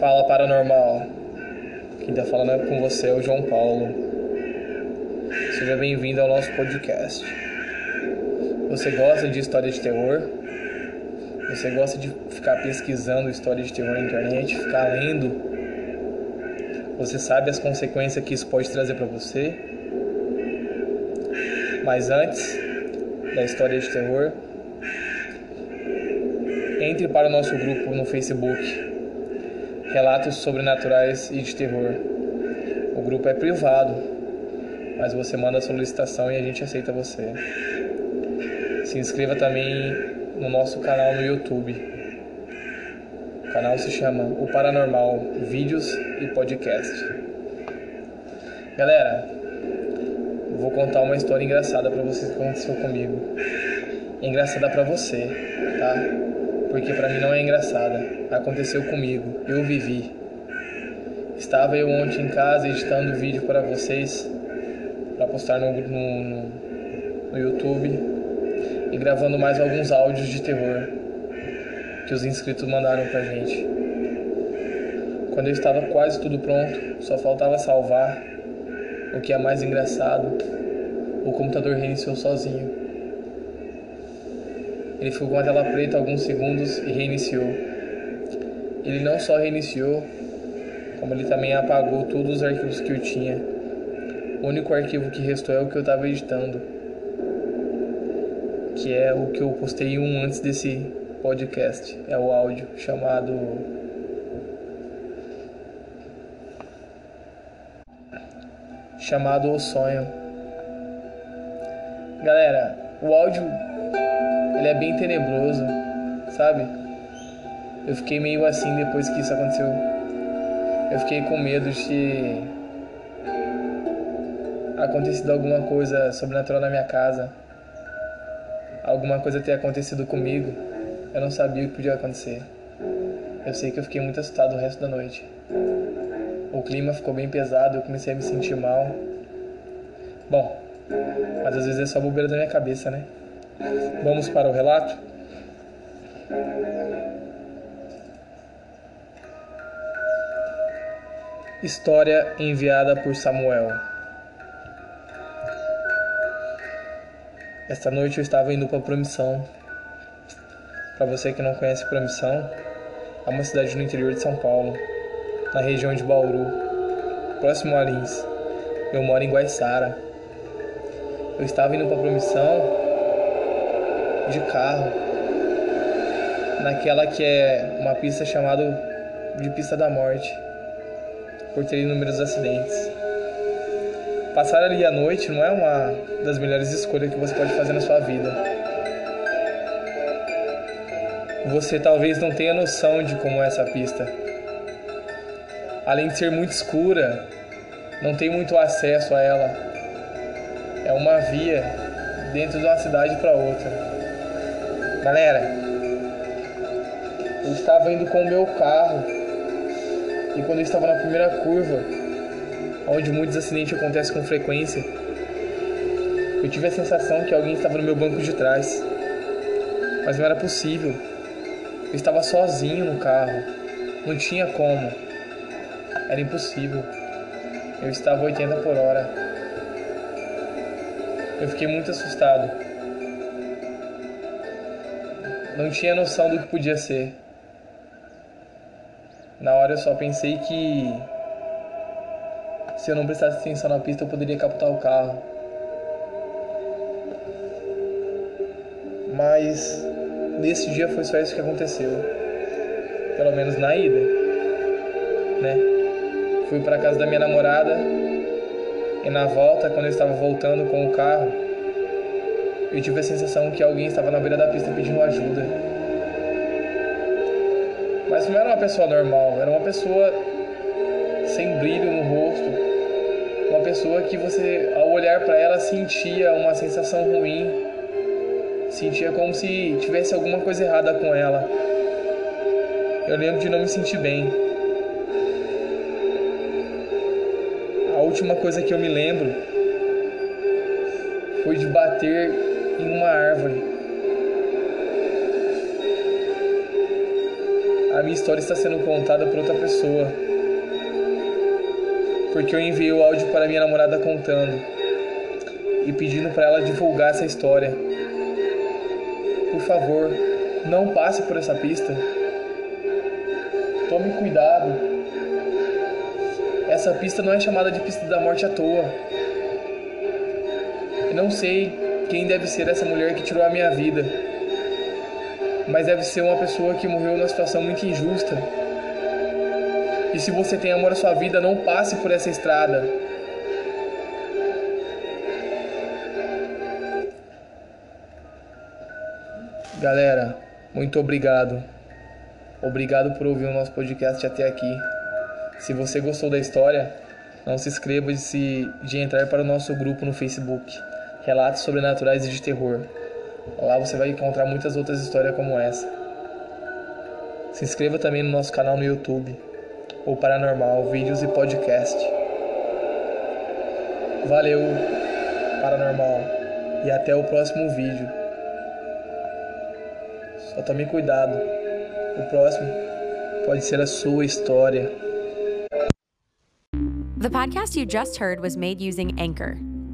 Fala paranormal. Quem tá falando é com você é o João Paulo. Seja bem-vindo ao nosso podcast. Você gosta de história de terror? Você gosta de ficar pesquisando história de terror na internet, ficar lendo? Você sabe as consequências que isso pode trazer para você? Mas antes da história de terror, entre para o nosso grupo no Facebook Relatos Sobrenaturais e de Terror. O grupo é privado, mas você manda a solicitação e a gente aceita você. Se inscreva também no nosso canal no YouTube. O canal se chama O Paranormal Vídeos e Podcast. Galera, vou contar uma história engraçada para vocês que aconteceu comigo. Engraçada para você, tá? Porque para mim não é engraçada. Aconteceu comigo, eu vivi. Estava eu ontem em casa editando vídeo para vocês, para postar no, no, no, no YouTube e gravando mais alguns áudios de terror que os inscritos mandaram pra gente. Quando eu estava quase tudo pronto, só faltava salvar, o que é mais engraçado, o computador reiniciou sozinho. Ele ficou com a tela preta alguns segundos e reiniciou. Ele não só reiniciou, como ele também apagou todos os arquivos que eu tinha. O único arquivo que restou é o que eu estava editando, que é o que eu postei um antes desse podcast. É o áudio chamado chamado O Sonho. Galera, o áudio ele é bem tenebroso, sabe? Eu fiquei meio assim depois que isso aconteceu. Eu fiquei com medo de acontecido alguma coisa sobrenatural na minha casa. Alguma coisa ter acontecido comigo. Eu não sabia o que podia acontecer. Eu sei que eu fiquei muito assustado o resto da noite. O clima ficou bem pesado, eu comecei a me sentir mal. Bom, mas às vezes é só bobeira da minha cabeça, né? Vamos para o relato? História enviada por Samuel. Esta noite eu estava indo para Promissão. Para você que não conhece Promissão, é uma cidade no interior de São Paulo, na região de Bauru, próximo a Lins. Eu moro em Guaiçara. Eu estava indo para Promissão de carro naquela que é uma pista chamada de pista da morte por ter inúmeros acidentes. Passar ali à noite não é uma das melhores escolhas que você pode fazer na sua vida. Você talvez não tenha noção de como é essa pista. Além de ser muito escura, não tem muito acesso a ela. É uma via dentro de uma cidade para outra. Galera, eu estava indo com o meu carro e quando eu estava na primeira curva, onde muitos acidentes acontecem com frequência, eu tive a sensação que alguém estava no meu banco de trás, mas não era possível. Eu estava sozinho no carro, não tinha como, era impossível. Eu estava 80 por hora. Eu fiquei muito assustado não tinha noção do que podia ser. Na hora eu só pensei que se eu não prestasse atenção na pista eu poderia capotar o carro. Mas nesse dia foi só isso que aconteceu. Pelo menos na ida, né? Fui para casa da minha namorada e na volta, quando eu estava voltando com o carro, eu tive a sensação que alguém estava na beira da pista pedindo ajuda. Mas não era uma pessoa normal, era uma pessoa sem brilho no rosto. Uma pessoa que você, ao olhar para ela, sentia uma sensação ruim. Sentia como se tivesse alguma coisa errada com ela. Eu lembro de não me sentir bem. A última coisa que eu me lembro foi de bater em uma árvore. a minha história está sendo contada por outra pessoa. Porque eu enviei o áudio para minha namorada contando e pedindo para ela divulgar essa história. Por favor, não passe por essa pista. Tome cuidado. Essa pista não é chamada de pista da morte à toa. Eu não sei quem deve ser essa mulher que tirou a minha vida, mas deve ser uma pessoa que morreu numa situação muito injusta. E se você tem amor à sua vida, não passe por essa estrada. Galera, muito obrigado. Obrigado por ouvir o nosso podcast até aqui. Se você gostou da história, não se inscreva de, de entrar para o nosso grupo no Facebook, Relatos Sobrenaturais e de Terror. Lá você vai encontrar muitas outras histórias como essa. Se inscreva também no nosso canal no YouTube, ou Paranormal, vídeos e podcast. Valeu, Paranormal, e até o próximo vídeo. Só tome cuidado. O próximo pode ser a sua história. The podcast you just heard was made using Anchor.